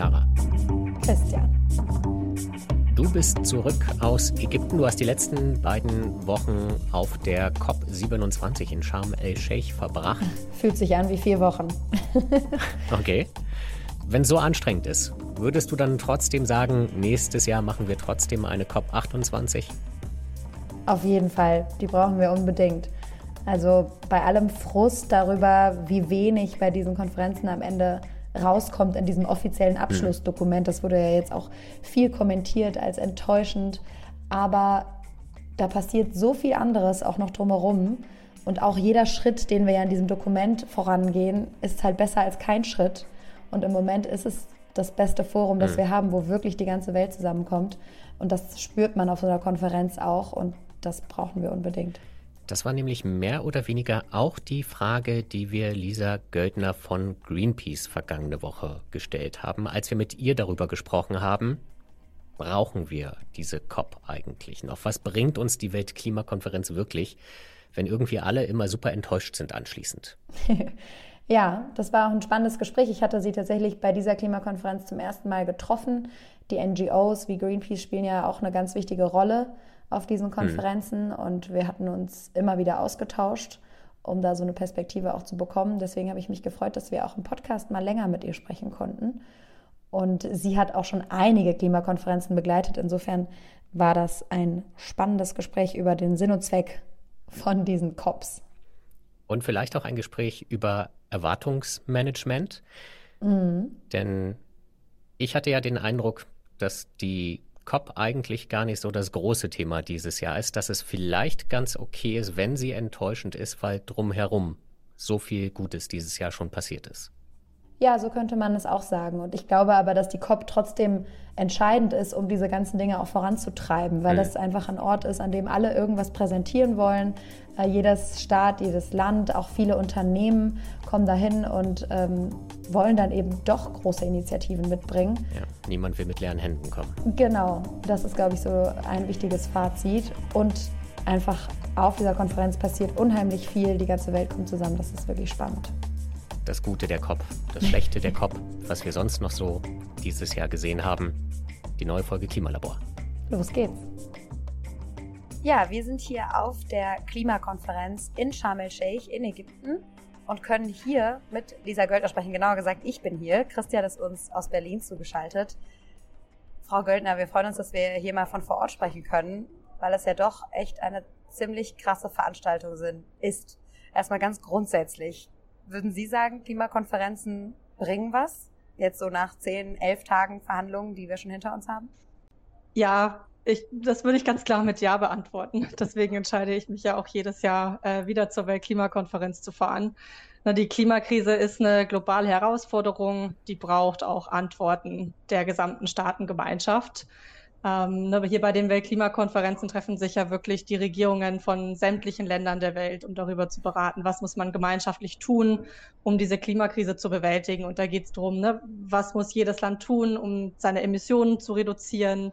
Clara. Christian. Du bist zurück aus Ägypten. Du hast die letzten beiden Wochen auf der COP27 in Sharm el-Sheikh verbracht. Fühlt sich an wie vier Wochen. okay. Wenn es so anstrengend ist, würdest du dann trotzdem sagen, nächstes Jahr machen wir trotzdem eine COP28? Auf jeden Fall. Die brauchen wir unbedingt. Also bei allem Frust darüber, wie wenig bei diesen Konferenzen am Ende rauskommt in diesem offiziellen hm. Abschlussdokument. Das wurde ja jetzt auch viel kommentiert als enttäuschend. Aber da passiert so viel anderes auch noch drumherum. Und auch jeder Schritt, den wir ja in diesem Dokument vorangehen, ist halt besser als kein Schritt. Und im Moment ist es das beste Forum, das hm. wir haben, wo wirklich die ganze Welt zusammenkommt. Und das spürt man auf so einer Konferenz auch. Und das brauchen wir unbedingt. Das war nämlich mehr oder weniger auch die Frage, die wir Lisa Göldner von Greenpeace vergangene Woche gestellt haben, als wir mit ihr darüber gesprochen haben. Brauchen wir diese COP eigentlich noch? Was bringt uns die Weltklimakonferenz wirklich, wenn irgendwie alle immer super enttäuscht sind anschließend? Ja, das war auch ein spannendes Gespräch. Ich hatte sie tatsächlich bei dieser Klimakonferenz zum ersten Mal getroffen. Die NGOs wie Greenpeace spielen ja auch eine ganz wichtige Rolle auf diesen mhm. Konferenzen mhm. und wir hatten uns immer wieder ausgetauscht, um da so eine Perspektive auch zu bekommen. Deswegen habe ich mich gefreut, dass wir auch im Podcast mal länger mit ihr sprechen konnten. Und sie hat auch schon einige Klimakonferenzen begleitet. Insofern war das ein spannendes Gespräch über den Sinn und Zweck von diesen COPs. Und vielleicht auch ein Gespräch über Erwartungsmanagement. Mhm. Denn ich hatte ja den Eindruck, dass die COP eigentlich gar nicht so das große Thema dieses Jahr ist, dass es vielleicht ganz okay ist, wenn sie enttäuschend ist, weil drumherum so viel Gutes dieses Jahr schon passiert ist. Ja, so könnte man es auch sagen. Und ich glaube aber, dass die COP trotzdem entscheidend ist, um diese ganzen Dinge auch voranzutreiben, weil mhm. das einfach ein Ort ist, an dem alle irgendwas präsentieren wollen. Äh, jedes Staat, jedes Land, auch viele Unternehmen kommen dahin und ähm, wollen dann eben doch große Initiativen mitbringen. Ja, niemand will mit leeren Händen kommen. Genau, das ist, glaube ich, so ein wichtiges Fazit. Und einfach auf dieser Konferenz passiert unheimlich viel. Die ganze Welt kommt zusammen. Das ist wirklich spannend das Gute der Kopf, das Schlechte der Kopf, was wir sonst noch so dieses Jahr gesehen haben. Die neue Folge Klimalabor. Los geht's. Ja, wir sind hier auf der Klimakonferenz in Sharm el-Sheikh in Ägypten und können hier mit Lisa Göldner sprechen. Genauer gesagt, ich bin hier. Christian ist uns aus Berlin zugeschaltet. Frau Göldner, wir freuen uns, dass wir hier mal von vor Ort sprechen können, weil es ja doch echt eine ziemlich krasse Veranstaltung sind, ist. Erstmal ganz grundsätzlich. Würden Sie sagen, Klimakonferenzen bringen was? Jetzt so nach zehn, elf Tagen Verhandlungen, die wir schon hinter uns haben? Ja, ich, das würde ich ganz klar mit Ja beantworten. Deswegen entscheide ich mich ja auch jedes Jahr äh, wieder zur Weltklimakonferenz zu fahren. Na, die Klimakrise ist eine globale Herausforderung, die braucht auch Antworten der gesamten Staatengemeinschaft. Ähm, ne, hier bei den Weltklimakonferenzen treffen sich ja wirklich die Regierungen von sämtlichen Ländern der Welt, um darüber zu beraten, was muss man gemeinschaftlich tun, um diese Klimakrise zu bewältigen. Und da geht es darum, ne, was muss jedes Land tun, um seine Emissionen zu reduzieren,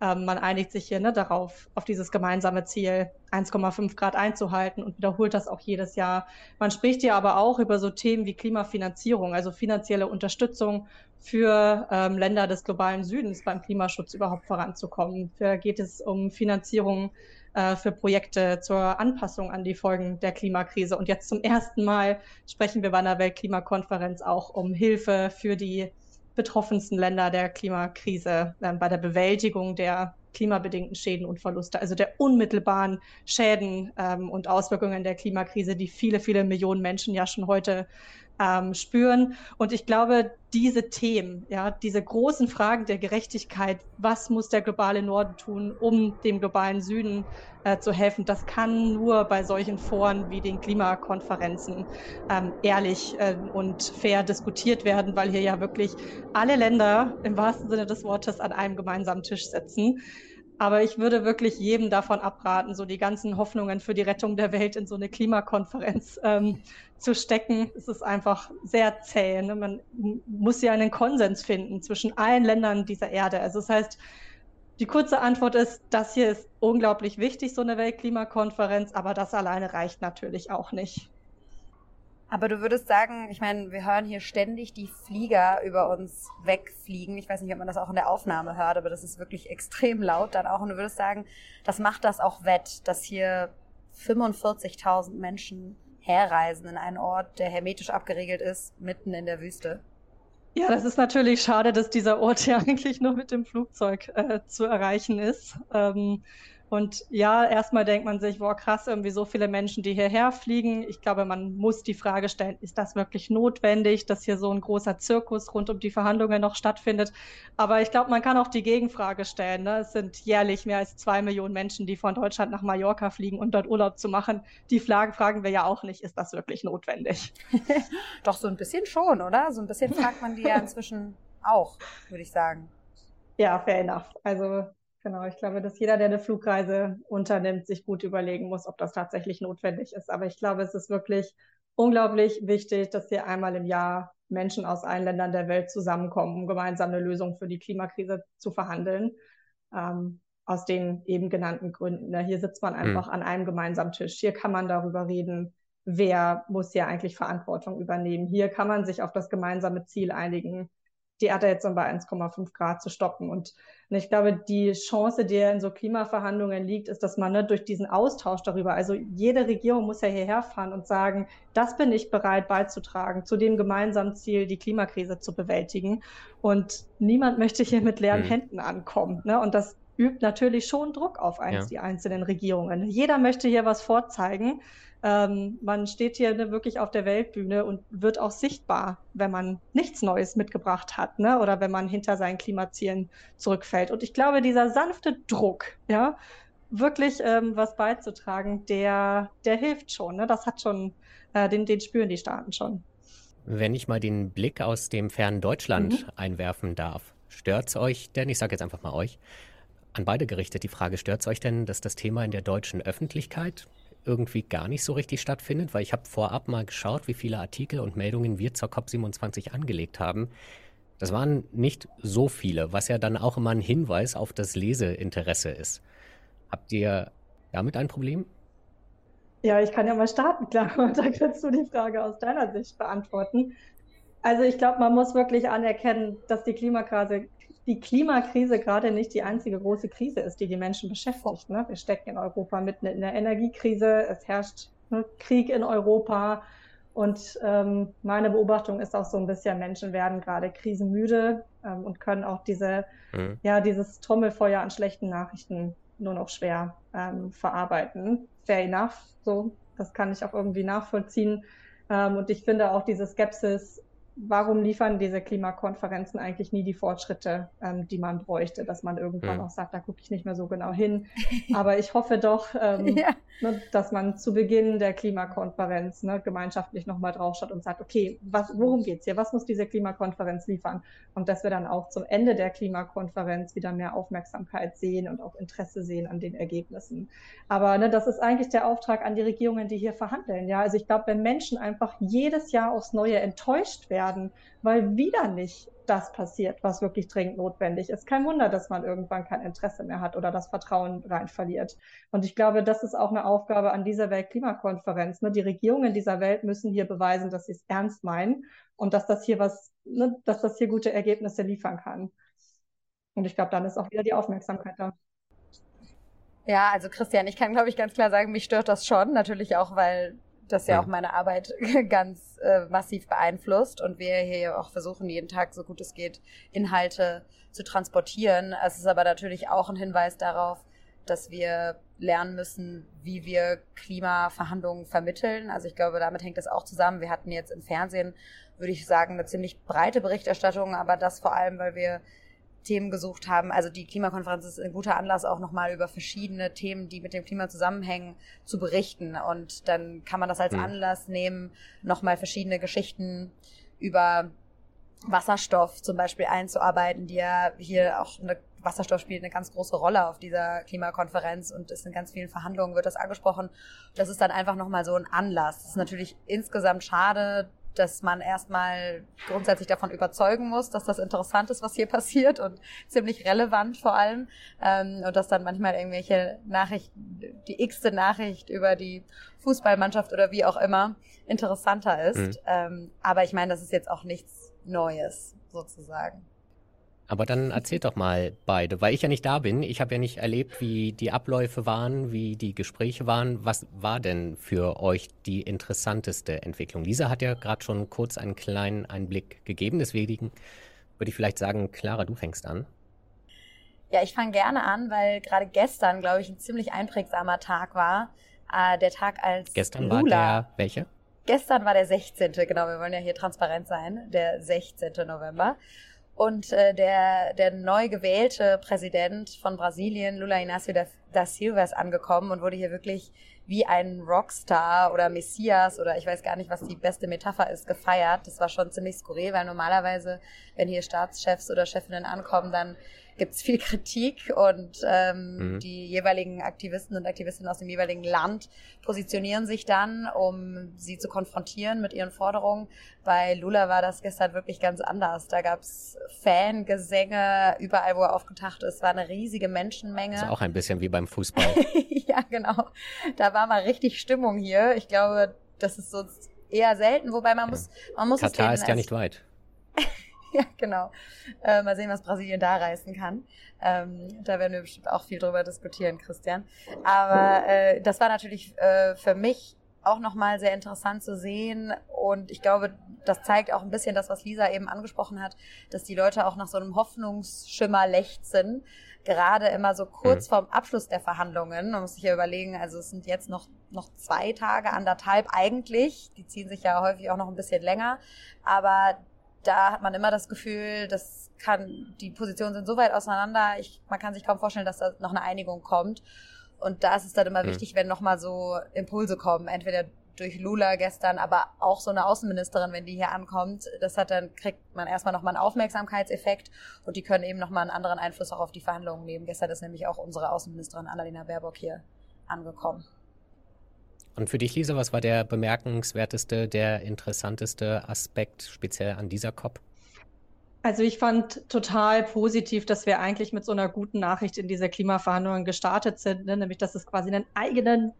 ähm, man einigt sich hier ne, darauf, auf dieses gemeinsame Ziel 1,5 Grad einzuhalten und wiederholt das auch jedes Jahr. Man spricht hier aber auch über so Themen wie Klimafinanzierung, also finanzielle Unterstützung für ähm, Länder des globalen Südens beim Klimaschutz überhaupt voranzukommen. Da geht es um Finanzierung äh, für Projekte zur Anpassung an die Folgen der Klimakrise. Und jetzt zum ersten Mal sprechen wir bei einer Weltklimakonferenz auch um Hilfe für die betroffensten Länder der Klimakrise äh, bei der Bewältigung der klimabedingten Schäden und Verluste, also der unmittelbaren Schäden ähm, und Auswirkungen der Klimakrise, die viele, viele Millionen Menschen ja schon heute ähm, spüren. Und ich glaube, diese Themen, ja, diese großen Fragen der Gerechtigkeit, was muss der globale Norden tun, um dem globalen Süden äh, zu helfen, das kann nur bei solchen Foren wie den Klimakonferenzen ähm, ehrlich äh, und fair diskutiert werden, weil hier ja wirklich alle Länder im wahrsten Sinne des Wortes an einem gemeinsamen Tisch sitzen. Aber ich würde wirklich jedem davon abraten, so die ganzen Hoffnungen für die Rettung der Welt in so eine Klimakonferenz ähm, zu stecken. Es ist einfach sehr zäh. Ne? Man muss ja einen Konsens finden zwischen allen Ländern dieser Erde. Also das heißt, die kurze Antwort ist, das hier ist unglaublich wichtig, so eine Weltklimakonferenz, aber das alleine reicht natürlich auch nicht. Aber du würdest sagen, ich meine, wir hören hier ständig die Flieger über uns wegfliegen. Ich weiß nicht, ob man das auch in der Aufnahme hört, aber das ist wirklich extrem laut dann auch. Und du würdest sagen, das macht das auch wett, dass hier 45.000 Menschen herreisen in einen Ort, der hermetisch abgeriegelt ist, mitten in der Wüste. Ja, das ist natürlich schade, dass dieser Ort ja eigentlich nur mit dem Flugzeug äh, zu erreichen ist. Ähm, und ja, erstmal denkt man sich, boah, krass, irgendwie so viele Menschen, die hierher fliegen. Ich glaube, man muss die Frage stellen, ist das wirklich notwendig, dass hier so ein großer Zirkus rund um die Verhandlungen noch stattfindet? Aber ich glaube, man kann auch die Gegenfrage stellen. Ne? Es sind jährlich mehr als zwei Millionen Menschen, die von Deutschland nach Mallorca fliegen, um dort Urlaub zu machen. Die Frage fragen wir ja auch nicht, ist das wirklich notwendig? Doch, so ein bisschen schon, oder? So ein bisschen fragt man die ja inzwischen auch, würde ich sagen. Ja, fair enough. Also Genau, ich glaube, dass jeder, der eine Flugreise unternimmt, sich gut überlegen muss, ob das tatsächlich notwendig ist. Aber ich glaube, es ist wirklich unglaublich wichtig, dass hier einmal im Jahr Menschen aus allen Ländern der Welt zusammenkommen, um gemeinsam eine Lösung für die Klimakrise zu verhandeln. Ähm, aus den eben genannten Gründen. Ne? Hier sitzt man mhm. einfach mhm. an einem gemeinsamen Tisch. Hier kann man darüber reden, wer muss hier eigentlich Verantwortung übernehmen. Hier kann man sich auf das gemeinsame Ziel einigen, die Erderhitzung bei 1,5 Grad zu stoppen. Und ich glaube, die Chance, die in so Klimaverhandlungen liegt, ist, dass man ne, durch diesen Austausch darüber, also jede Regierung muss ja hierher fahren und sagen, das bin ich bereit beizutragen, zu dem gemeinsamen Ziel, die Klimakrise zu bewältigen. Und niemand möchte hier mit leeren mhm. Händen ankommen. Ne? Und das übt natürlich schon Druck auf eins, ja. die einzelnen Regierungen. Jeder möchte hier was vorzeigen. Ähm, man steht hier ne, wirklich auf der Weltbühne und wird auch sichtbar, wenn man nichts Neues mitgebracht hat, ne? Oder wenn man hinter seinen Klimazielen zurückfällt. Und ich glaube, dieser sanfte Druck, ja, wirklich ähm, was beizutragen, der, der hilft schon. Ne? Das hat schon, äh, den, den spüren die Staaten schon. Wenn ich mal den Blick aus dem fernen Deutschland mhm. einwerfen darf, stört es euch denn, ich sage jetzt einfach mal euch, an beide gerichtet die Frage, stört es euch denn, dass das Thema in der deutschen Öffentlichkeit irgendwie gar nicht so richtig stattfindet? Weil ich habe vorab mal geschaut, wie viele Artikel und Meldungen wir zur COP27 angelegt haben. Das waren nicht so viele, was ja dann auch immer ein Hinweis auf das Leseinteresse ist. Habt ihr damit ein Problem? Ja, ich kann ja mal starten, klar. Und dann kannst du die Frage aus deiner Sicht beantworten. Also ich glaube, man muss wirklich anerkennen, dass die Klimakrise die Klimakrise gerade nicht die einzige große Krise ist, die die Menschen beschäftigt. Ne? Wir stecken in Europa mitten in der Energiekrise, es herrscht ne, Krieg in Europa. Und ähm, meine Beobachtung ist auch so ein bisschen, Menschen werden gerade krisenmüde ähm, und können auch diese, mhm. ja, dieses Trommelfeuer an schlechten Nachrichten nur noch schwer ähm, verarbeiten. Fair enough, so, das kann ich auch irgendwie nachvollziehen. Ähm, und ich finde auch diese Skepsis warum liefern diese Klimakonferenzen eigentlich nie die Fortschritte, ähm, die man bräuchte, dass man irgendwann mhm. auch sagt, da gucke ich nicht mehr so genau hin. Aber ich hoffe doch, ähm, ja. ne, dass man zu Beginn der Klimakonferenz ne, gemeinschaftlich nochmal draufschaut und sagt, okay, was, worum geht's hier? Was muss diese Klimakonferenz liefern? Und dass wir dann auch zum Ende der Klimakonferenz wieder mehr Aufmerksamkeit sehen und auch Interesse sehen an den Ergebnissen. Aber ne, das ist eigentlich der Auftrag an die Regierungen, die hier verhandeln. Ja, also ich glaube, wenn Menschen einfach jedes Jahr aufs Neue enttäuscht werden, werden, weil wieder nicht das passiert, was wirklich dringend notwendig ist. Kein Wunder, dass man irgendwann kein Interesse mehr hat oder das Vertrauen rein verliert. Und ich glaube, das ist auch eine Aufgabe an dieser Weltklimakonferenz. Ne? Die Regierungen dieser Welt müssen hier beweisen, dass sie es ernst meinen und dass das hier was, ne, dass das hier gute Ergebnisse liefern kann. Und ich glaube, dann ist auch wieder die Aufmerksamkeit da. Ja, also Christian, ich kann, glaube ich, ganz klar sagen, mich stört das schon. Natürlich auch, weil das ja, ja auch meine Arbeit ganz äh, massiv beeinflusst und wir hier auch versuchen, jeden Tag so gut es geht, Inhalte zu transportieren. Es ist aber natürlich auch ein Hinweis darauf, dass wir lernen müssen, wie wir Klimaverhandlungen vermitteln. Also ich glaube, damit hängt das auch zusammen. Wir hatten jetzt im Fernsehen, würde ich sagen, eine ziemlich breite Berichterstattung, aber das vor allem, weil wir Themen gesucht haben. Also die Klimakonferenz ist ein guter Anlass, auch nochmal über verschiedene Themen, die mit dem Klima zusammenhängen, zu berichten. Und dann kann man das als mhm. Anlass nehmen, nochmal verschiedene Geschichten über Wasserstoff zum Beispiel einzuarbeiten, die ja hier auch eine Wasserstoff spielt eine ganz große Rolle auf dieser Klimakonferenz und ist in ganz vielen Verhandlungen wird das angesprochen. Das ist dann einfach nochmal so ein Anlass. Das ist natürlich insgesamt schade, dass man erstmal grundsätzlich davon überzeugen muss, dass das interessant ist, was hier passiert und ziemlich relevant vor allem. Ähm, und dass dann manchmal irgendwelche Nachrichten, die x-te Nachricht über die Fußballmannschaft oder wie auch immer interessanter ist. Mhm. Ähm, aber ich meine, das ist jetzt auch nichts Neues sozusagen. Aber dann erzählt doch mal beide, weil ich ja nicht da bin. Ich habe ja nicht erlebt, wie die Abläufe waren, wie die Gespräche waren. Was war denn für euch die interessanteste Entwicklung? Lisa hat ja gerade schon kurz einen kleinen Einblick gegeben. Deswegen würde ich vielleicht sagen, Clara, du fängst an. Ja, ich fange gerne an, weil gerade gestern, glaube ich, ein ziemlich einprägsamer Tag war. Äh, der Tag als Gestern Lula, war der welche? Gestern war der 16. Genau, wir wollen ja hier transparent sein. Der 16. November. Und äh, der, der neu gewählte Präsident von Brasilien, Lula Inácio da, Silva, ist angekommen und wurde hier wirklich wie ein Rockstar oder Messias oder ich weiß gar nicht, was die beste Metapher ist, gefeiert. Das war schon ziemlich skurril, weil normalerweise, wenn hier Staatschefs oder Chefinnen ankommen, dann gibt es viel Kritik und ähm, mhm. die jeweiligen Aktivisten und Aktivistinnen aus dem jeweiligen Land positionieren sich dann, um sie zu konfrontieren mit ihren Forderungen. Bei Lula war das gestern wirklich ganz anders. Da gab es Fangesänge überall, wo er aufgetaucht ist, war eine riesige Menschenmenge. Das ist auch ein bisschen wie beim Fußball. ja, genau. Da war mal richtig Stimmung hier. Ich glaube, das ist so eher selten, wobei man muss, man muss Katar ist ja nicht weit. ja, genau. Äh, mal sehen, was Brasilien da reißen kann. Ähm, da werden wir bestimmt auch viel drüber diskutieren, Christian. Aber äh, das war natürlich äh, für mich auch nochmal sehr interessant zu sehen. Und ich glaube, das zeigt auch ein bisschen das, was Lisa eben angesprochen hat, dass die Leute auch nach so einem Hoffnungsschimmer lechzen. Gerade immer so kurz mhm. vorm Abschluss der Verhandlungen. Man muss sich ja überlegen, also es sind jetzt noch, noch zwei Tage, anderthalb eigentlich. Die ziehen sich ja häufig auch noch ein bisschen länger. Aber da hat man immer das Gefühl, das kann, die Positionen sind so weit auseinander, ich, man kann sich kaum vorstellen, dass da noch eine Einigung kommt. Und da ist es dann immer mhm. wichtig, wenn nochmal so Impulse kommen, entweder durch Lula gestern, aber auch so eine Außenministerin, wenn die hier ankommt, das hat dann, kriegt man erstmal nochmal einen Aufmerksamkeitseffekt und die können eben nochmal einen anderen Einfluss auch auf die Verhandlungen nehmen. Gestern ist nämlich auch unsere Außenministerin Annalena Baerbock hier angekommen. Und für dich, Lisa, was war der bemerkenswerteste, der interessanteste Aspekt speziell an dieser COP? Also ich fand total positiv, dass wir eigentlich mit so einer guten Nachricht in diese Klimaverhandlungen gestartet sind, ne? nämlich dass es quasi einen eigenen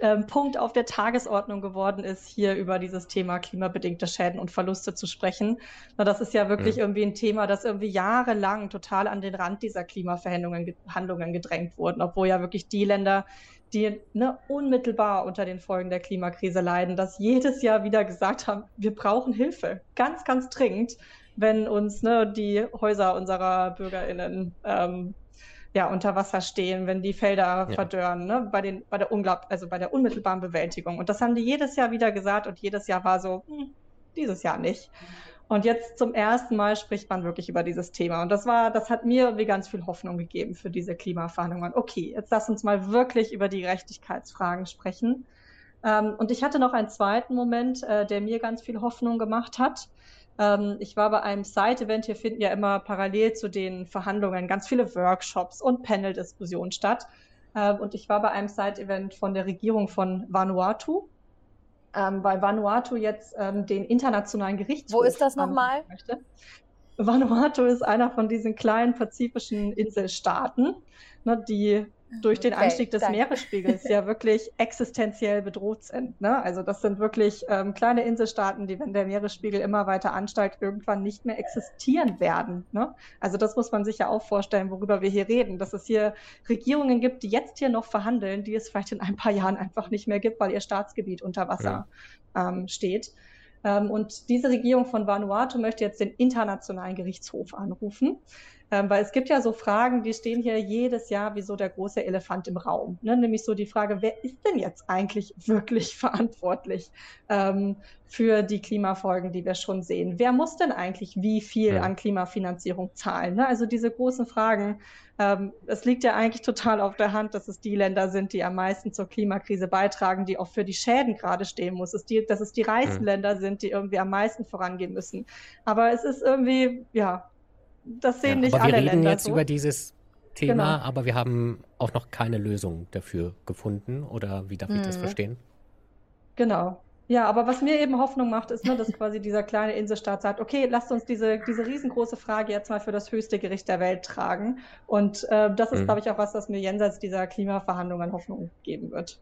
ähm, Punkt auf der Tagesordnung geworden ist, hier über dieses Thema klimabedingte Schäden und Verluste zu sprechen. Na, das ist ja wirklich mhm. irgendwie ein Thema, das irgendwie jahrelang total an den Rand dieser Klimaverhandlungen gedrängt wurden, obwohl ja wirklich die Länder, die ne, unmittelbar unter den Folgen der Klimakrise leiden, das jedes Jahr wieder gesagt haben, wir brauchen Hilfe, ganz, ganz dringend, wenn uns ne, die Häuser unserer BürgerInnen ähm, ja, unter Wasser stehen, wenn die Felder ja. verdörren, ne, bei, den, bei, der Unglaub also bei der unmittelbaren Bewältigung. Und das haben die jedes Jahr wieder gesagt und jedes Jahr war so, hm, dieses Jahr nicht. Und jetzt zum ersten Mal spricht man wirklich über dieses Thema. Und das war, das hat mir irgendwie ganz viel Hoffnung gegeben für diese Klimaverhandlungen. Okay, jetzt lass uns mal wirklich über die Gerechtigkeitsfragen sprechen. Ähm, und ich hatte noch einen zweiten Moment, äh, der mir ganz viel Hoffnung gemacht hat. Ähm, ich war bei einem Side-Event, hier finden ja immer parallel zu den Verhandlungen ganz viele Workshops und Panel-Diskussionen statt. Äh, und ich war bei einem Side-Event von der Regierung von Vanuatu ähm, weil Vanuatu jetzt ähm, den internationalen Gerichtshof. Wo ist das nochmal? Vanuatu ist einer von diesen kleinen pazifischen Inselstaaten, ne, die durch den Anstieg des danke. Meeresspiegels ja wirklich existenziell bedroht sind. Ne? Also das sind wirklich ähm, kleine Inselstaaten, die, wenn der Meeresspiegel immer weiter ansteigt, irgendwann nicht mehr existieren werden. Ne? Also das muss man sich ja auch vorstellen, worüber wir hier reden, dass es hier Regierungen gibt, die jetzt hier noch verhandeln, die es vielleicht in ein paar Jahren einfach nicht mehr gibt, weil ihr Staatsgebiet unter Wasser ja. ähm, steht. Ähm, und diese Regierung von Vanuatu möchte jetzt den Internationalen Gerichtshof anrufen. Ähm, weil es gibt ja so Fragen, die stehen hier jedes Jahr wie so der große Elefant im Raum. Ne? Nämlich so die Frage, wer ist denn jetzt eigentlich wirklich verantwortlich ähm, für die Klimafolgen, die wir schon sehen? Wer muss denn eigentlich wie viel ja. an Klimafinanzierung zahlen? Ne? Also diese großen Fragen. Ähm, es liegt ja eigentlich total auf der Hand, dass es die Länder sind, die am meisten zur Klimakrise beitragen, die auch für die Schäden gerade stehen muss. Es die, dass es die reichsten ja. Länder sind, die irgendwie am meisten vorangehen müssen. Aber es ist irgendwie, ja, das sehen ja, nicht alle Länder. Wir reden jetzt so. über dieses Thema, genau. aber wir haben auch noch keine Lösung dafür gefunden. Oder wie darf ich das mhm. verstehen? Genau. Ja, aber was mir eben Hoffnung macht, ist, ne, dass quasi dieser kleine Inselstaat sagt, okay, lasst uns diese, diese riesengroße Frage jetzt mal für das höchste Gericht der Welt tragen. Und äh, das ist, mhm. glaube ich, auch was, was mir jenseits dieser Klimaverhandlungen Hoffnung geben wird.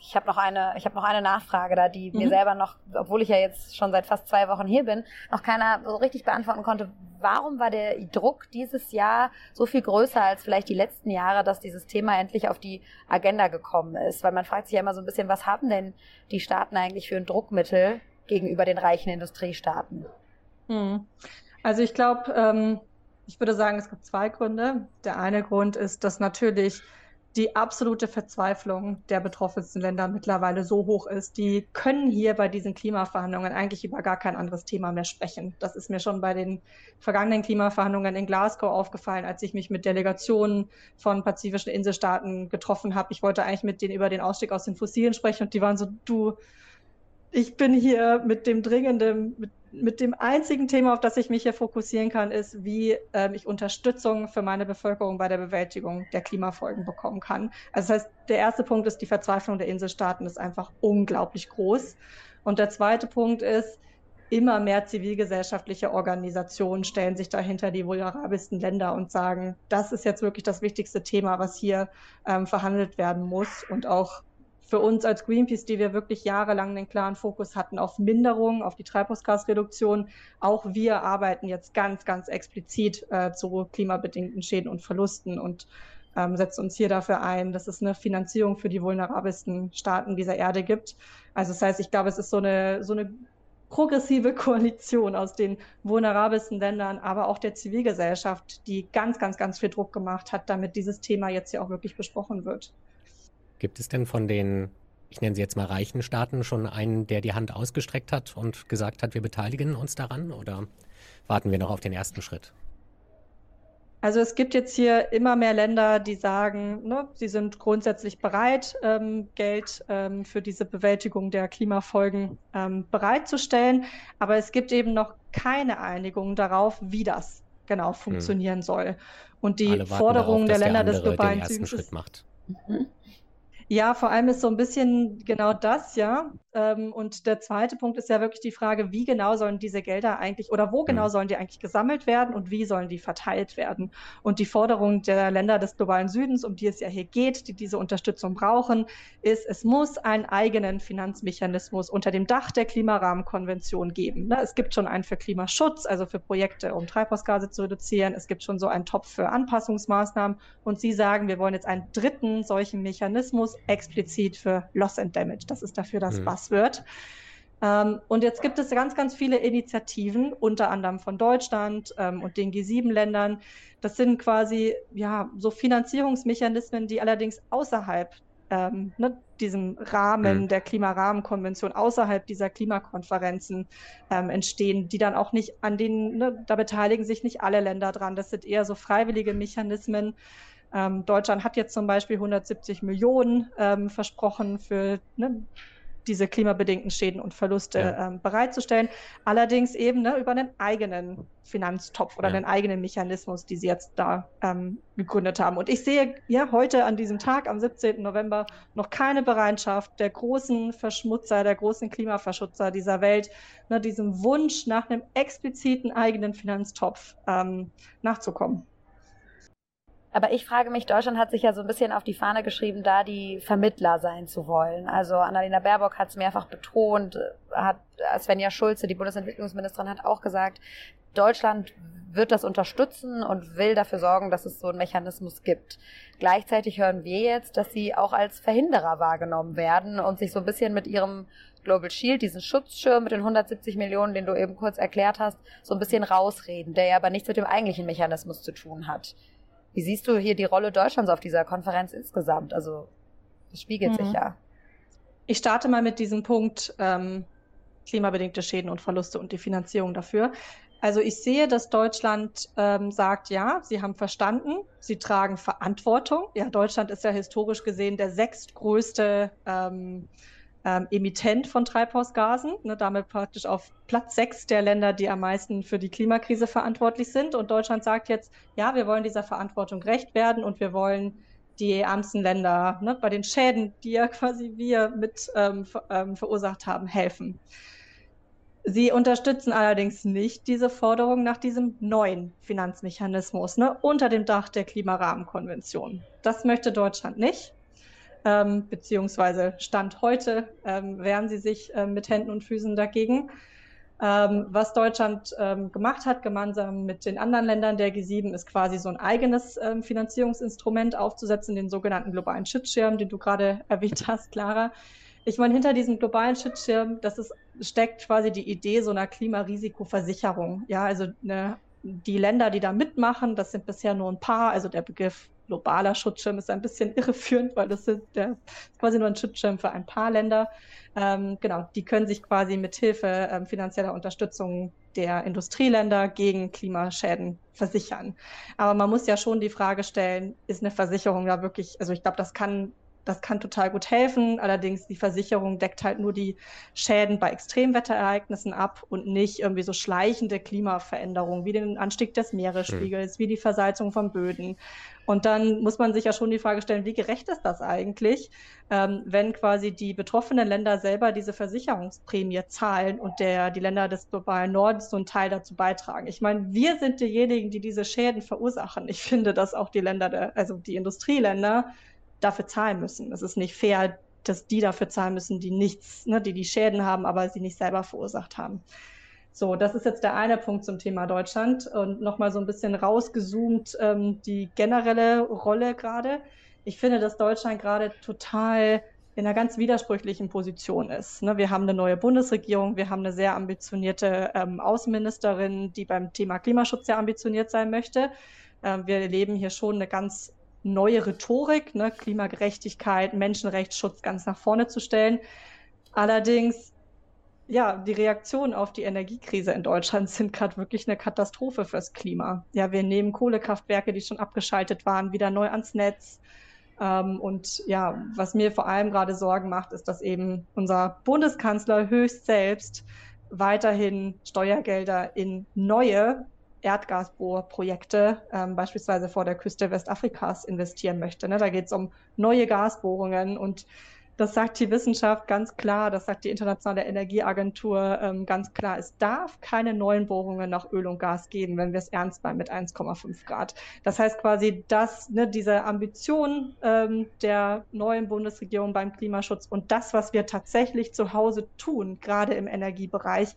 Ich habe noch eine, ich habe noch eine Nachfrage da, die mhm. mir selber noch, obwohl ich ja jetzt schon seit fast zwei Wochen hier bin, noch keiner so richtig beantworten konnte. Warum war der Druck dieses Jahr so viel größer als vielleicht die letzten Jahre, dass dieses Thema endlich auf die Agenda gekommen ist? Weil man fragt sich ja immer so ein bisschen, was haben denn die Staaten eigentlich für ein Druckmittel gegenüber den reichen Industriestaaten? Mhm. Also ich glaube, ähm, ich würde sagen, es gibt zwei Gründe. Der eine Grund ist, dass natürlich die absolute Verzweiflung der betroffensten Länder mittlerweile so hoch ist. Die können hier bei diesen Klimaverhandlungen eigentlich über gar kein anderes Thema mehr sprechen. Das ist mir schon bei den vergangenen Klimaverhandlungen in Glasgow aufgefallen, als ich mich mit Delegationen von pazifischen Inselstaaten getroffen habe. Ich wollte eigentlich mit denen über den Ausstieg aus den Fossilen sprechen und die waren so, du, ich bin hier mit dem dringenden, mit mit dem einzigen Thema, auf das ich mich hier fokussieren kann, ist, wie ähm, ich Unterstützung für meine Bevölkerung bei der Bewältigung der Klimafolgen bekommen kann. Also das heißt, der erste Punkt ist, die Verzweiflung der Inselstaaten ist einfach unglaublich groß. Und der zweite Punkt ist, immer mehr zivilgesellschaftliche Organisationen stellen sich dahinter die vulnerabelsten Länder und sagen, das ist jetzt wirklich das wichtigste Thema, was hier ähm, verhandelt werden muss. Und auch für uns als Greenpeace, die wir wirklich jahrelang den klaren Fokus hatten auf Minderung, auf die Treibhausgasreduktion, auch wir arbeiten jetzt ganz, ganz explizit äh, zu klimabedingten Schäden und Verlusten und ähm, setzen uns hier dafür ein, dass es eine Finanzierung für die vulnerabelsten Staaten dieser Erde gibt. Also das heißt, ich glaube, es ist so eine, so eine progressive Koalition aus den vulnerabelsten Ländern, aber auch der Zivilgesellschaft, die ganz, ganz, ganz viel Druck gemacht hat, damit dieses Thema jetzt hier auch wirklich besprochen wird. Gibt es denn von den, ich nenne sie jetzt mal reichen Staaten, schon einen, der die Hand ausgestreckt hat und gesagt hat, wir beteiligen uns daran? Oder warten wir noch auf den ersten Schritt? Also es gibt jetzt hier immer mehr Länder, die sagen, ne, sie sind grundsätzlich bereit, ähm, Geld ähm, für diese Bewältigung der Klimafolgen ähm, bereitzustellen. Aber es gibt eben noch keine Einigung darauf, wie das genau hm. funktionieren hm. soll. Und die Forderungen der Länder der des globalen Südens. Ist, macht. Mhm. Ja, vor allem ist so ein bisschen genau das, ja. Ähm, und der zweite Punkt ist ja wirklich die Frage, wie genau sollen diese Gelder eigentlich oder wo genau mhm. sollen die eigentlich gesammelt werden und wie sollen die verteilt werden? Und die Forderung der Länder des globalen Südens, um die es ja hier geht, die diese Unterstützung brauchen, ist, es muss einen eigenen Finanzmechanismus unter dem Dach der Klimarahmenkonvention geben. Ne? Es gibt schon einen für Klimaschutz, also für Projekte, um Treibhausgase zu reduzieren. Es gibt schon so einen Topf für Anpassungsmaßnahmen. Und Sie sagen, wir wollen jetzt einen dritten solchen Mechanismus explizit für Loss and Damage. Das ist dafür das mhm. Buzzword. Ähm, und jetzt gibt es ganz, ganz viele Initiativen, unter anderem von Deutschland ähm, und den G7-Ländern. Das sind quasi ja so Finanzierungsmechanismen, die allerdings außerhalb ähm, ne, diesem Rahmen mhm. der Klimarahmenkonvention, außerhalb dieser Klimakonferenzen ähm, entstehen, die dann auch nicht an denen, ne, da beteiligen sich nicht alle Länder dran. Das sind eher so freiwillige Mechanismen, ähm, Deutschland hat jetzt zum Beispiel 170 Millionen ähm, versprochen für ne, diese klimabedingten Schäden und Verluste ja. ähm, bereitzustellen. Allerdings eben ne, über einen eigenen Finanztopf oder ja. einen eigenen Mechanismus, die sie jetzt da ähm, gegründet haben. Und ich sehe ja heute an diesem Tag, am 17. November, noch keine Bereitschaft der großen Verschmutzer, der großen Klimaverschutzer dieser Welt, ne, diesem Wunsch nach einem expliziten eigenen Finanztopf ähm, nachzukommen. Aber ich frage mich, Deutschland hat sich ja so ein bisschen auf die Fahne geschrieben, da die Vermittler sein zu wollen. Also Annalena Baerbock hat es mehrfach betont, hat Svenja Schulze, die Bundesentwicklungsministerin, hat auch gesagt, Deutschland wird das unterstützen und will dafür sorgen, dass es so einen Mechanismus gibt. Gleichzeitig hören wir jetzt, dass sie auch als Verhinderer wahrgenommen werden und sich so ein bisschen mit ihrem Global Shield, diesen Schutzschirm mit den 170 Millionen, den du eben kurz erklärt hast, so ein bisschen rausreden, der ja aber nichts mit dem eigentlichen Mechanismus zu tun hat. Wie siehst du hier die Rolle Deutschlands auf dieser Konferenz insgesamt? Also, es spiegelt mhm. sich ja. Ich starte mal mit diesem Punkt ähm, klimabedingte Schäden und Verluste und die Finanzierung dafür. Also ich sehe, dass Deutschland ähm, sagt, ja, sie haben verstanden, sie tragen Verantwortung. Ja, Deutschland ist ja historisch gesehen der sechstgrößte ähm, ähm, Emittent von Treibhausgasen, ne, damit praktisch auf Platz sechs der Länder, die am meisten für die Klimakrise verantwortlich sind. Und Deutschland sagt jetzt, ja, wir wollen dieser Verantwortung gerecht werden und wir wollen die ärmsten Länder ne, bei den Schäden, die ja quasi wir mit ähm, ver ähm, verursacht haben, helfen. Sie unterstützen allerdings nicht diese Forderung nach diesem neuen Finanzmechanismus ne, unter dem Dach der Klimarahmenkonvention. Das möchte Deutschland nicht. Ähm, beziehungsweise Stand heute ähm, wehren sie sich äh, mit Händen und Füßen dagegen. Ähm, was Deutschland ähm, gemacht hat, gemeinsam mit den anderen Ländern der G7, ist quasi so ein eigenes ähm, Finanzierungsinstrument aufzusetzen, den sogenannten globalen Schutzschirm, den du gerade erwähnt hast, Clara. Ich meine, hinter diesem globalen Schutzschirm, das ist, steckt quasi die Idee so einer Klimarisikoversicherung. Ja, also eine, die Länder, die da mitmachen, das sind bisher nur ein paar. Also der Begriff globaler Schutzschirm ist ein bisschen irreführend, weil das ist, ist quasi nur ein Schutzschirm für ein paar Länder. Ähm, genau, die können sich quasi mit Hilfe ähm, finanzieller Unterstützung der Industrieländer gegen Klimaschäden versichern. Aber man muss ja schon die Frage stellen, ist eine Versicherung da wirklich, also ich glaube, das kann das kann total gut helfen. Allerdings die Versicherung deckt halt nur die Schäden bei Extremwetterereignissen ab und nicht irgendwie so schleichende Klimaveränderungen wie den Anstieg des Meeresspiegels, wie die Versalzung von Böden. Und dann muss man sich ja schon die Frage stellen, wie gerecht ist das eigentlich, ähm, wenn quasi die betroffenen Länder selber diese Versicherungsprämie zahlen und der, die Länder des globalen Nordens so einen Teil dazu beitragen. Ich meine, wir sind diejenigen, die diese Schäden verursachen. Ich finde, dass auch die Länder, der, also die Industrieländer, dafür zahlen müssen. Es ist nicht fair, dass die dafür zahlen müssen, die nichts, ne, die die Schäden haben, aber sie nicht selber verursacht haben. So, das ist jetzt der eine Punkt zum Thema Deutschland und nochmal so ein bisschen rausgezoomt ähm, die generelle Rolle gerade. Ich finde, dass Deutschland gerade total in einer ganz widersprüchlichen Position ist. Ne, wir haben eine neue Bundesregierung, wir haben eine sehr ambitionierte ähm, Außenministerin, die beim Thema Klimaschutz sehr ambitioniert sein möchte. Ähm, wir erleben hier schon eine ganz neue Rhetorik, ne, Klimagerechtigkeit, Menschenrechtsschutz ganz nach vorne zu stellen. Allerdings, ja, die Reaktionen auf die Energiekrise in Deutschland sind gerade wirklich eine Katastrophe fürs Klima. Ja, wir nehmen Kohlekraftwerke, die schon abgeschaltet waren, wieder neu ans Netz. Ähm, und ja, was mir vor allem gerade Sorgen macht, ist, dass eben unser Bundeskanzler höchst selbst weiterhin Steuergelder in neue Erdgasbohrprojekte, ähm, beispielsweise vor der Küste Westafrikas, investieren möchte. Ne? Da geht es um neue Gasbohrungen und das sagt die Wissenschaft ganz klar, das sagt die Internationale Energieagentur ähm, ganz klar. Es darf keine neuen Bohrungen nach Öl und Gas geben, wenn wir es ernst meinen mit 1,5 Grad. Das heißt quasi, dass ne, diese Ambition ähm, der neuen Bundesregierung beim Klimaschutz und das, was wir tatsächlich zu Hause tun, gerade im Energiebereich,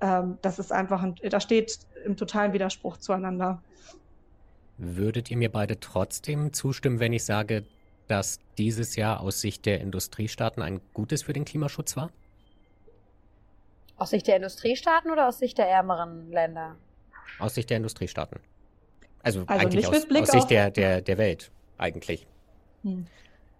ähm, das ist einfach, ein, da steht im totalen Widerspruch zueinander. Würdet ihr mir beide trotzdem zustimmen, wenn ich sage, dass dieses Jahr aus Sicht der Industriestaaten ein gutes für den Klimaschutz war? Aus Sicht der Industriestaaten oder aus Sicht der ärmeren Länder? Aus Sicht der Industriestaaten. Also, also eigentlich aus, aus Sicht der, der, der Welt, eigentlich. Hm.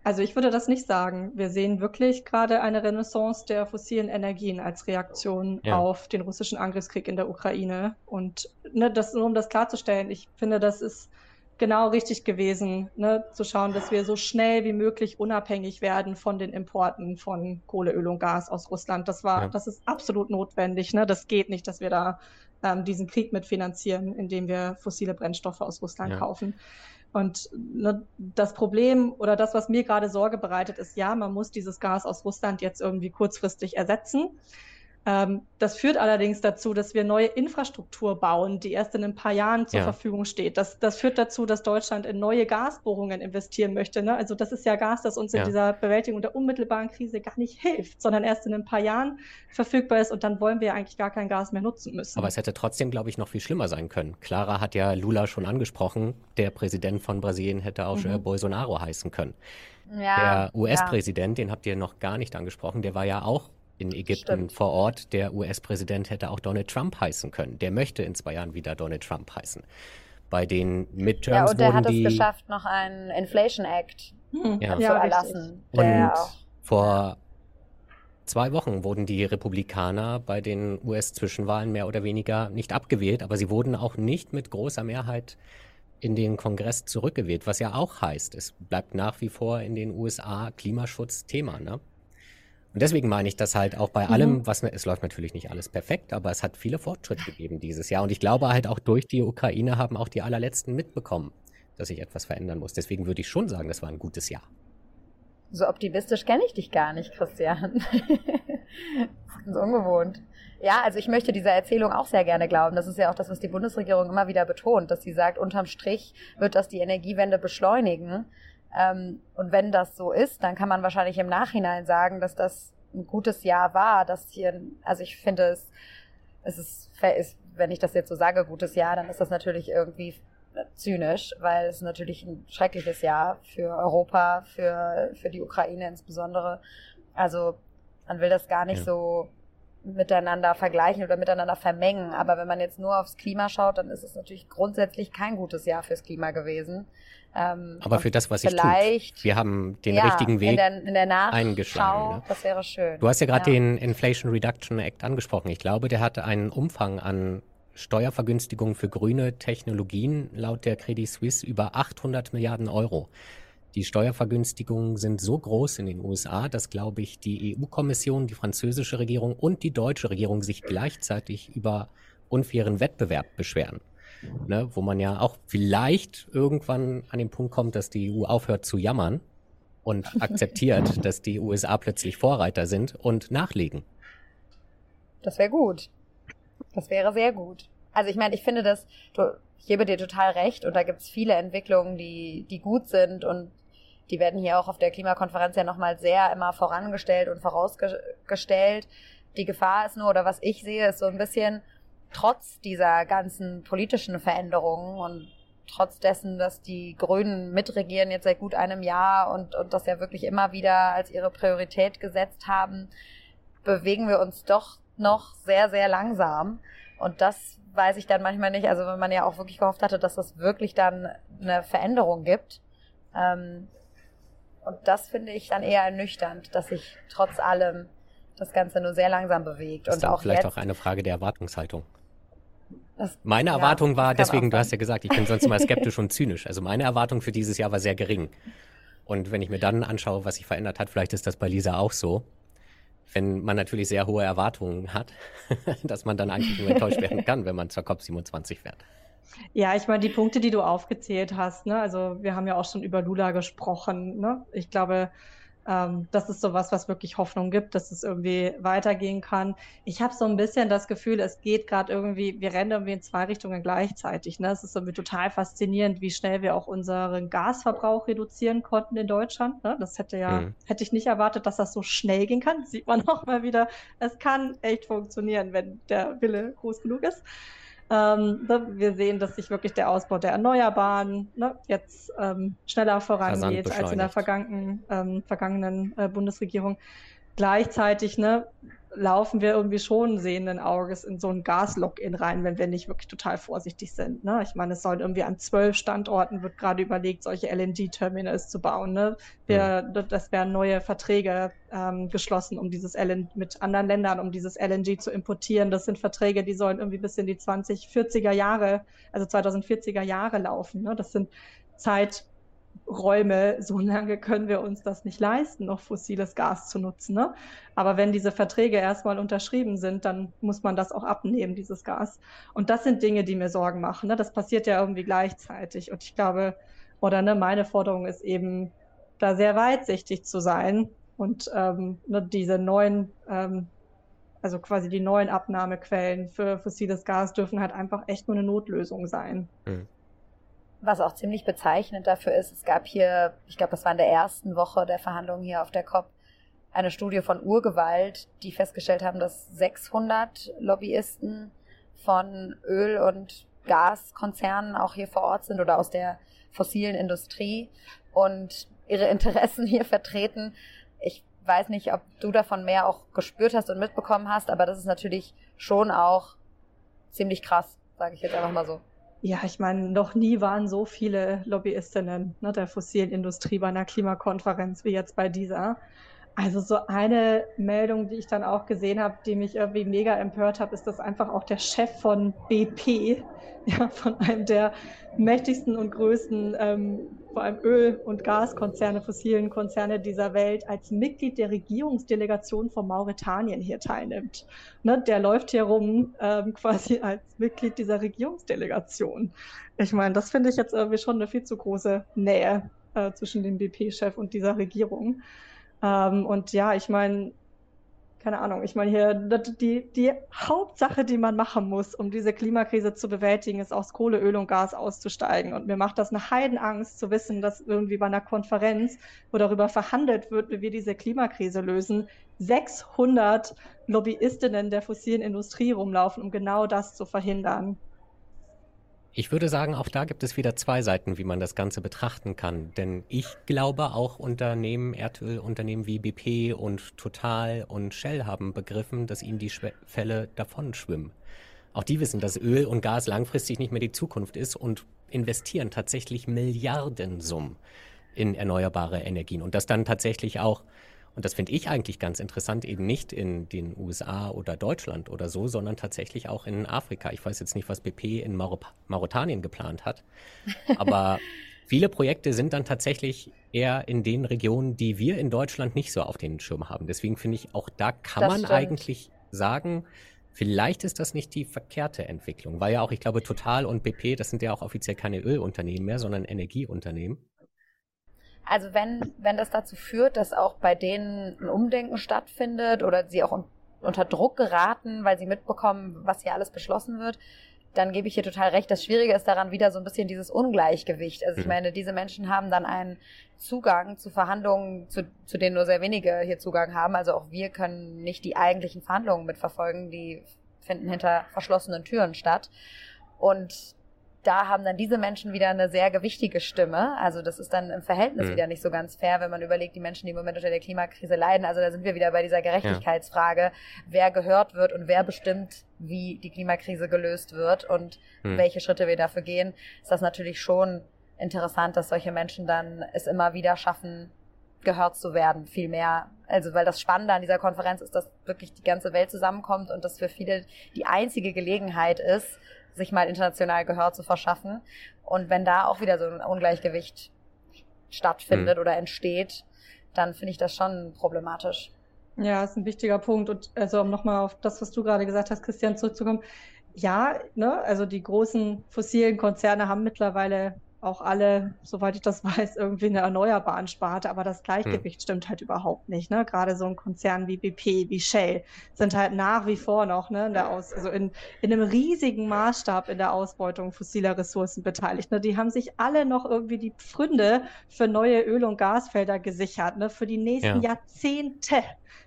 Also ich würde das nicht sagen. Wir sehen wirklich gerade eine Renaissance der fossilen Energien als Reaktion ja. auf den russischen Angriffskrieg in der Ukraine. Und ne, das, nur um das klarzustellen, ich finde, das ist genau richtig gewesen, ne, zu schauen, dass wir so schnell wie möglich unabhängig werden von den Importen von Kohle, Öl und Gas aus Russland. Das war, ja. das ist absolut notwendig. Ne? Das geht nicht, dass wir da ähm, diesen Krieg mitfinanzieren, indem wir fossile Brennstoffe aus Russland ja. kaufen. Und ne, das Problem oder das, was mir gerade Sorge bereitet, ist, ja, man muss dieses Gas aus Russland jetzt irgendwie kurzfristig ersetzen. Ähm, das führt allerdings dazu, dass wir neue Infrastruktur bauen, die erst in ein paar Jahren zur ja. Verfügung steht. Das, das führt dazu, dass Deutschland in neue Gasbohrungen investieren möchte. Ne? Also das ist ja Gas, das uns ja. in dieser Bewältigung der unmittelbaren Krise gar nicht hilft, sondern erst in ein paar Jahren verfügbar ist und dann wollen wir eigentlich gar kein Gas mehr nutzen müssen. Aber es hätte trotzdem, glaube ich, noch viel schlimmer sein können. Clara hat ja Lula schon angesprochen. Der Präsident von Brasilien hätte auch mhm. Bolsonaro heißen können. Ja, der US-Präsident, ja. den habt ihr noch gar nicht angesprochen, der war ja auch in Ägypten Stimmt. vor Ort. Der US-Präsident hätte auch Donald Trump heißen können. Der möchte in zwei Jahren wieder Donald Trump heißen. Bei den Midterms Ja, und der hat es geschafft, noch einen Inflation Act hm. ja. zu erlassen. Und vor zwei Wochen wurden die Republikaner bei den US-Zwischenwahlen mehr oder weniger nicht abgewählt, aber sie wurden auch nicht mit großer Mehrheit in den Kongress zurückgewählt, was ja auch heißt, es bleibt nach wie vor in den USA Klimaschutz Thema. Ne? Und deswegen meine ich, dass halt auch bei mhm. allem, was es läuft natürlich nicht alles perfekt, aber es hat viele Fortschritte gegeben dieses Jahr. Und ich glaube halt auch durch die Ukraine haben auch die allerletzten mitbekommen, dass sich etwas verändern muss. Deswegen würde ich schon sagen, das war ein gutes Jahr. So optimistisch kenne ich dich gar nicht, Christian. das ist ungewohnt. Ja, also ich möchte dieser Erzählung auch sehr gerne glauben. Das ist ja auch das, was die Bundesregierung immer wieder betont, dass sie sagt, unterm Strich wird das die Energiewende beschleunigen. Ähm, und wenn das so ist, dann kann man wahrscheinlich im Nachhinein sagen, dass das ein gutes Jahr war, dass hier, also ich finde es, es ist, ist, wenn ich das jetzt so sage, gutes Jahr, dann ist das natürlich irgendwie zynisch, weil es natürlich ein schreckliches Jahr für Europa, für, für die Ukraine insbesondere. Also man will das gar nicht ja. so miteinander vergleichen oder miteinander vermengen. Aber wenn man jetzt nur aufs Klima schaut, dann ist es natürlich grundsätzlich kein gutes Jahr fürs Klima gewesen. Ähm, Aber für das, was ich tut, wir haben den ja, richtigen Weg in der, in der eingeschlagen. Ne? Das wäre schön. Du hast ja gerade ja. den Inflation Reduction Act angesprochen. Ich glaube, der hatte einen Umfang an Steuervergünstigungen für grüne Technologien laut der Credit Suisse über 800 Milliarden Euro. Die Steuervergünstigungen sind so groß in den USA, dass, glaube ich, die EU-Kommission, die französische Regierung und die deutsche Regierung sich gleichzeitig über unfairen Wettbewerb beschweren. Ne, wo man ja auch vielleicht irgendwann an den Punkt kommt, dass die EU aufhört zu jammern und akzeptiert, dass die USA plötzlich Vorreiter sind und nachlegen. Das wäre gut. Das wäre sehr gut. Also ich meine, ich finde das, ich gebe dir total recht und da gibt es viele Entwicklungen, die, die gut sind und die werden hier auch auf der Klimakonferenz ja nochmal sehr immer vorangestellt und vorausgestellt. Die Gefahr ist nur, oder was ich sehe, ist so ein bisschen, trotz dieser ganzen politischen Veränderungen und trotz dessen, dass die Grünen mitregieren jetzt seit gut einem Jahr und, und das ja wirklich immer wieder als ihre Priorität gesetzt haben, bewegen wir uns doch noch sehr, sehr langsam. Und das weiß ich dann manchmal nicht. Also wenn man ja auch wirklich gehofft hatte, dass das wirklich dann eine Veränderung gibt. Ähm, und das finde ich dann eher ernüchternd, dass sich trotz allem das Ganze nur sehr langsam bewegt. Das ist und auch vielleicht jetzt, auch eine Frage der Erwartungshaltung. Das, meine Erwartung ja, war, deswegen, du hast ja gesagt, ich bin sonst immer skeptisch und zynisch. Also meine Erwartung für dieses Jahr war sehr gering. Und wenn ich mir dann anschaue, was sich verändert hat, vielleicht ist das bei Lisa auch so, wenn man natürlich sehr hohe Erwartungen hat, dass man dann eigentlich nur enttäuscht werden kann, wenn man zur COP27 fährt. Ja, ich meine, die Punkte, die du aufgezählt hast, ne, also wir haben ja auch schon über Lula gesprochen, ne? Ich glaube, ähm, das ist sowas, was wirklich Hoffnung gibt, dass es irgendwie weitergehen kann. Ich habe so ein bisschen das Gefühl, es geht gerade irgendwie, wir rennen irgendwie in zwei Richtungen gleichzeitig. Ne? Es ist irgendwie total faszinierend, wie schnell wir auch unseren Gasverbrauch reduzieren konnten in Deutschland. Ne? Das hätte ja, mhm. hätte ich nicht erwartet, dass das so schnell gehen kann. Das sieht man auch mal wieder. Es kann echt funktionieren, wenn der Wille groß genug ist. Ähm, ne, wir sehen, dass sich wirklich der Ausbau der Erneuerbaren ne, jetzt ähm, schneller vorangeht als in der vergangenen, ähm, vergangenen äh, Bundesregierung. Gleichzeitig ne, laufen wir irgendwie schon sehenden Auges in so ein Gas-Lock-In rein, wenn wir nicht wirklich total vorsichtig sind. Ne? Ich meine, es sollen irgendwie an zwölf Standorten, wird gerade überlegt, solche LNG-Terminals zu bauen. Ne? Wir, mhm. Das werden neue Verträge ähm, geschlossen, um dieses LNG mit anderen Ländern, um dieses LNG zu importieren. Das sind Verträge, die sollen irgendwie bis in die 2040er Jahre, also 2040er Jahre laufen. Ne? Das sind Zeit, Räume, so lange können wir uns das nicht leisten, noch fossiles Gas zu nutzen. Ne? Aber wenn diese Verträge erstmal unterschrieben sind, dann muss man das auch abnehmen, dieses Gas. Und das sind Dinge, die mir Sorgen machen. Ne? Das passiert ja irgendwie gleichzeitig. Und ich glaube, oder ne, meine Forderung ist eben, da sehr weitsichtig zu sein und ähm, ne, diese neuen, ähm, also quasi die neuen Abnahmequellen für fossiles Gas dürfen halt einfach echt nur eine Notlösung sein. Mhm was auch ziemlich bezeichnend dafür ist, es gab hier, ich glaube, das war in der ersten Woche der Verhandlungen hier auf der COP, eine Studie von Urgewalt, die festgestellt haben, dass 600 Lobbyisten von Öl- und Gaskonzernen auch hier vor Ort sind oder aus der fossilen Industrie und ihre Interessen hier vertreten. Ich weiß nicht, ob du davon mehr auch gespürt hast und mitbekommen hast, aber das ist natürlich schon auch ziemlich krass, sage ich jetzt einfach mal so. Ja, ich meine, noch nie waren so viele Lobbyistinnen ne, der fossilen Industrie bei einer Klimakonferenz wie jetzt bei dieser. Also so eine Meldung, die ich dann auch gesehen habe, die mich irgendwie mega empört hat, ist, dass einfach auch der Chef von BP, ja, von einem der mächtigsten und größten ähm, vor allem Öl- und Gaskonzerne, fossilen Konzerne dieser Welt, als Mitglied der Regierungsdelegation von Mauretanien hier teilnimmt. Ne, der läuft hier rum ähm, quasi als Mitglied dieser Regierungsdelegation. Ich meine, das finde ich jetzt irgendwie schon eine viel zu große Nähe äh, zwischen dem BP-Chef und dieser Regierung. Ähm, und ja, ich meine, keine Ahnung, ich meine hier, die, die Hauptsache, die man machen muss, um diese Klimakrise zu bewältigen, ist aus Kohle, Öl und Gas auszusteigen. Und mir macht das eine Heidenangst zu wissen, dass irgendwie bei einer Konferenz, wo darüber verhandelt wird, wie wir diese Klimakrise lösen, 600 Lobbyistinnen der fossilen Industrie rumlaufen, um genau das zu verhindern. Ich würde sagen, auch da gibt es wieder zwei Seiten, wie man das Ganze betrachten kann. Denn ich glaube, auch Unternehmen, Erdölunternehmen wie BP und Total und Shell haben begriffen, dass ihnen die Fälle davon schwimmen. Auch die wissen, dass Öl und Gas langfristig nicht mehr die Zukunft ist und investieren tatsächlich Milliardensummen in erneuerbare Energien. Und das dann tatsächlich auch und das finde ich eigentlich ganz interessant, eben nicht in den USA oder Deutschland oder so, sondern tatsächlich auch in Afrika. Ich weiß jetzt nicht, was BP in Maur Mauretanien geplant hat, aber viele Projekte sind dann tatsächlich eher in den Regionen, die wir in Deutschland nicht so auf den Schirm haben. Deswegen finde ich, auch da kann das man stimmt. eigentlich sagen, Vielleicht ist das nicht die verkehrte Entwicklung, weil ja auch, ich glaube, Total und BP, das sind ja auch offiziell keine Ölunternehmen mehr, sondern Energieunternehmen. Also wenn, wenn das dazu führt, dass auch bei denen ein Umdenken stattfindet oder sie auch un unter Druck geraten, weil sie mitbekommen, was hier alles beschlossen wird, dann gebe ich hier total recht. Das Schwierige ist daran wieder so ein bisschen dieses Ungleichgewicht. Also ich mhm. meine, diese Menschen haben dann einen Zugang zu Verhandlungen, zu, zu denen nur sehr wenige hier Zugang haben. Also auch wir können nicht die eigentlichen Verhandlungen mitverfolgen, die finden hinter verschlossenen Türen statt. Und da haben dann diese Menschen wieder eine sehr gewichtige Stimme. Also das ist dann im Verhältnis mhm. wieder nicht so ganz fair, wenn man überlegt, die Menschen, die im Moment unter der Klimakrise leiden. Also da sind wir wieder bei dieser Gerechtigkeitsfrage, ja. wer gehört wird und wer bestimmt, wie die Klimakrise gelöst wird und mhm. welche Schritte wir dafür gehen. Ist das natürlich schon interessant, dass solche Menschen dann es immer wieder schaffen, gehört zu werden, viel mehr. Also, weil das Spannende an dieser Konferenz ist, dass wirklich die ganze Welt zusammenkommt und das für viele die einzige Gelegenheit ist, sich mal international Gehör zu verschaffen. Und wenn da auch wieder so ein Ungleichgewicht stattfindet mhm. oder entsteht, dann finde ich das schon problematisch. Ja, ist ein wichtiger Punkt. Und also um nochmal auf das, was du gerade gesagt hast, Christian, zurückzukommen. Ja, ne, also die großen fossilen Konzerne haben mittlerweile auch alle, soweit ich das weiß, irgendwie eine erneuerbaren Sparte, aber das Gleichgewicht hm. stimmt halt überhaupt nicht. Ne? Gerade so ein Konzern wie BP, wie Shell sind halt nach wie vor noch ne, in der Aus also in, in einem riesigen Maßstab in der Ausbeutung fossiler Ressourcen beteiligt. Ne? Die haben sich alle noch irgendwie die Pfründe für neue Öl- und Gasfelder gesichert, ne? für die nächsten ja. Jahrzehnte.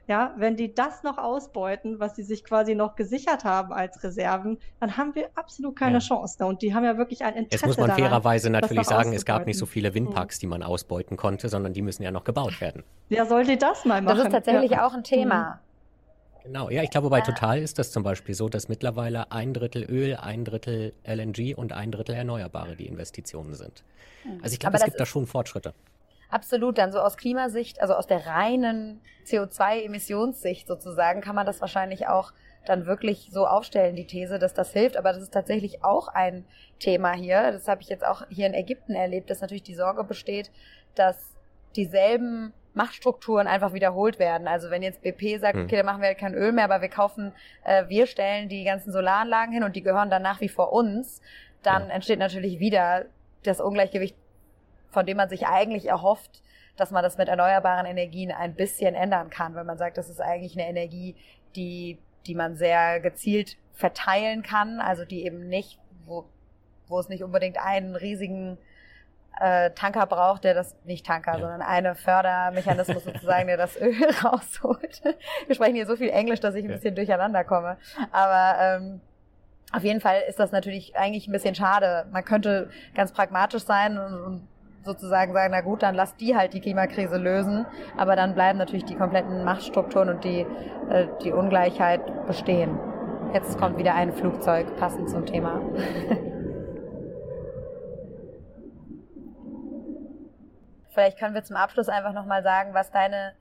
Ja, wenn die das noch ausbeuten, was sie sich quasi noch gesichert haben als Reserven, dann haben wir absolut keine ja. Chance. Ne? Und die haben ja wirklich ein Interesse. Jetzt muss man daran, fairerweise natürlich sagen, es gab nicht so viele Windparks, die man ausbeuten konnte, sondern die müssen ja noch gebaut werden. Wer sollte das mal machen? Das ist tatsächlich ja. auch ein Thema. Mhm. Genau, ja, ich glaube, bei Total ist das zum Beispiel so, dass mittlerweile ein Drittel Öl, ein Drittel LNG und ein Drittel Erneuerbare die Investitionen sind. Hm. Also ich glaube, es gibt da schon Fortschritte. Absolut, dann so aus Klimasicht, also aus der reinen CO2-Emissionssicht sozusagen, kann man das wahrscheinlich auch dann wirklich so aufstellen, die These, dass das hilft. Aber das ist tatsächlich auch ein Thema hier. Das habe ich jetzt auch hier in Ägypten erlebt, dass natürlich die Sorge besteht, dass dieselben Machtstrukturen einfach wiederholt werden. Also wenn jetzt BP sagt, hm. okay, dann machen wir kein Öl mehr, aber wir kaufen, äh, wir stellen die ganzen Solaranlagen hin und die gehören dann nach wie vor uns, dann ja. entsteht natürlich wieder das Ungleichgewicht von dem man sich eigentlich erhofft, dass man das mit erneuerbaren Energien ein bisschen ändern kann, wenn man sagt, das ist eigentlich eine Energie, die, die man sehr gezielt verteilen kann, also die eben nicht, wo, wo es nicht unbedingt einen riesigen äh, Tanker braucht, der das, nicht Tanker, ja. sondern eine Fördermechanismus sozusagen, der das Öl rausholt. Wir sprechen hier so viel Englisch, dass ich ein bisschen durcheinander komme. Aber ähm, auf jeden Fall ist das natürlich eigentlich ein bisschen schade. Man könnte ganz pragmatisch sein und, und sozusagen sagen, na gut, dann lass die halt die Klimakrise lösen, aber dann bleiben natürlich die kompletten Machtstrukturen und die, äh, die Ungleichheit bestehen. Jetzt kommt wieder ein Flugzeug, passend zum Thema. Vielleicht können wir zum Abschluss einfach nochmal sagen, was deine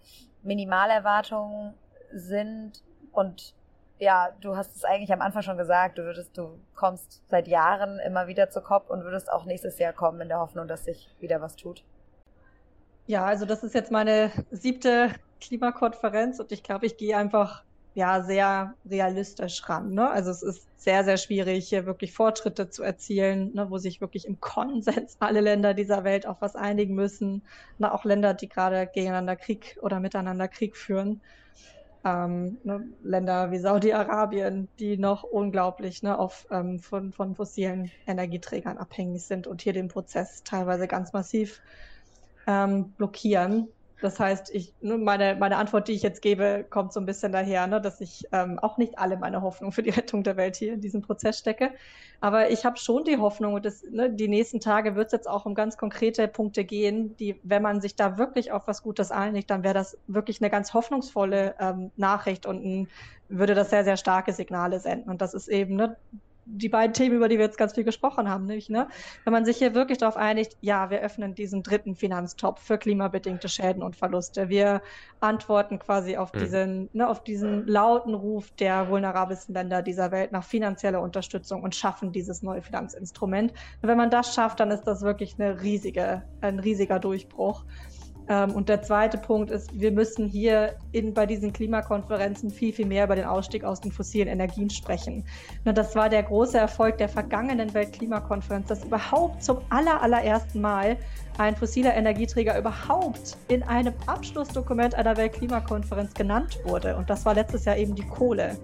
Minimalerwartungen sind und ja, du hast es eigentlich am Anfang schon gesagt, du würdest, du kommst seit Jahren immer wieder zur COP und würdest auch nächstes Jahr kommen in der Hoffnung, dass sich wieder was tut. Ja, also das ist jetzt meine siebte Klimakonferenz und ich glaube, ich gehe einfach ja sehr realistisch ran. Ne? Also es ist sehr, sehr schwierig, hier wirklich Fortschritte zu erzielen, ne, wo sich wirklich im Konsens alle Länder dieser Welt auf was einigen müssen. Ne, auch Länder, die gerade gegeneinander Krieg oder miteinander Krieg führen. Ähm, ne, Länder wie Saudi-Arabien, die noch unglaublich ne, auf, ähm, von, von fossilen Energieträgern abhängig sind und hier den Prozess teilweise ganz massiv ähm, blockieren. Das heißt, ich, ne, meine, meine Antwort, die ich jetzt gebe, kommt so ein bisschen daher, ne, dass ich ähm, auch nicht alle meine Hoffnung für die Rettung der Welt hier in diesem Prozess stecke. Aber ich habe schon die Hoffnung, und ne, die nächsten Tage wird es jetzt auch um ganz konkrete Punkte gehen, die, wenn man sich da wirklich auf was Gutes einigt, dann wäre das wirklich eine ganz hoffnungsvolle ähm, Nachricht und ein, würde das sehr, sehr starke Signale senden. Und das ist eben ne, die beiden Themen, über die wir jetzt ganz viel gesprochen haben, nämlich, ne, wenn man sich hier wirklich darauf einigt, ja, wir öffnen diesen dritten Finanztopf für klimabedingte Schäden und Verluste. Wir antworten quasi auf mhm. diesen, ne, auf diesen lauten Ruf der vulnerabelsten Länder dieser Welt nach finanzieller Unterstützung und schaffen dieses neue Finanzinstrument. Und wenn man das schafft, dann ist das wirklich eine riesige, ein riesiger Durchbruch. Ähm, und der zweite Punkt ist, wir müssen hier in, bei diesen Klimakonferenzen viel, viel mehr über den Ausstieg aus den fossilen Energien sprechen. Das war der große Erfolg der vergangenen Weltklimakonferenz, dass überhaupt zum aller, allerersten Mal ein fossiler Energieträger überhaupt in einem Abschlussdokument einer Weltklimakonferenz genannt wurde. Und das war letztes Jahr eben die Kohle.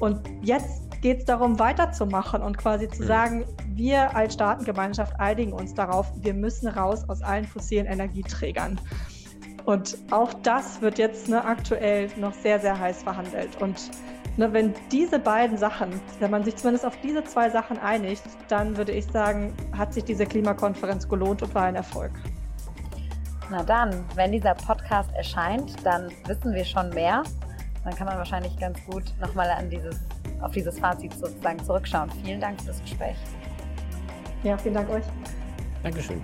Und jetzt geht es darum, weiterzumachen und quasi zu sagen, wir als Staatengemeinschaft einigen uns darauf, wir müssen raus aus allen fossilen Energieträgern. Und auch das wird jetzt ne, aktuell noch sehr, sehr heiß verhandelt. Und ne, wenn diese beiden Sachen, wenn man sich zumindest auf diese zwei Sachen einigt, dann würde ich sagen, hat sich diese Klimakonferenz gelohnt und war ein Erfolg. Na dann, wenn dieser Podcast erscheint, dann wissen wir schon mehr. Dann kann man wahrscheinlich ganz gut nochmal an dieses auf dieses Fazit sozusagen zurückschauen. Vielen Dank für das Gespräch. Ja, vielen Dank euch. Dankeschön.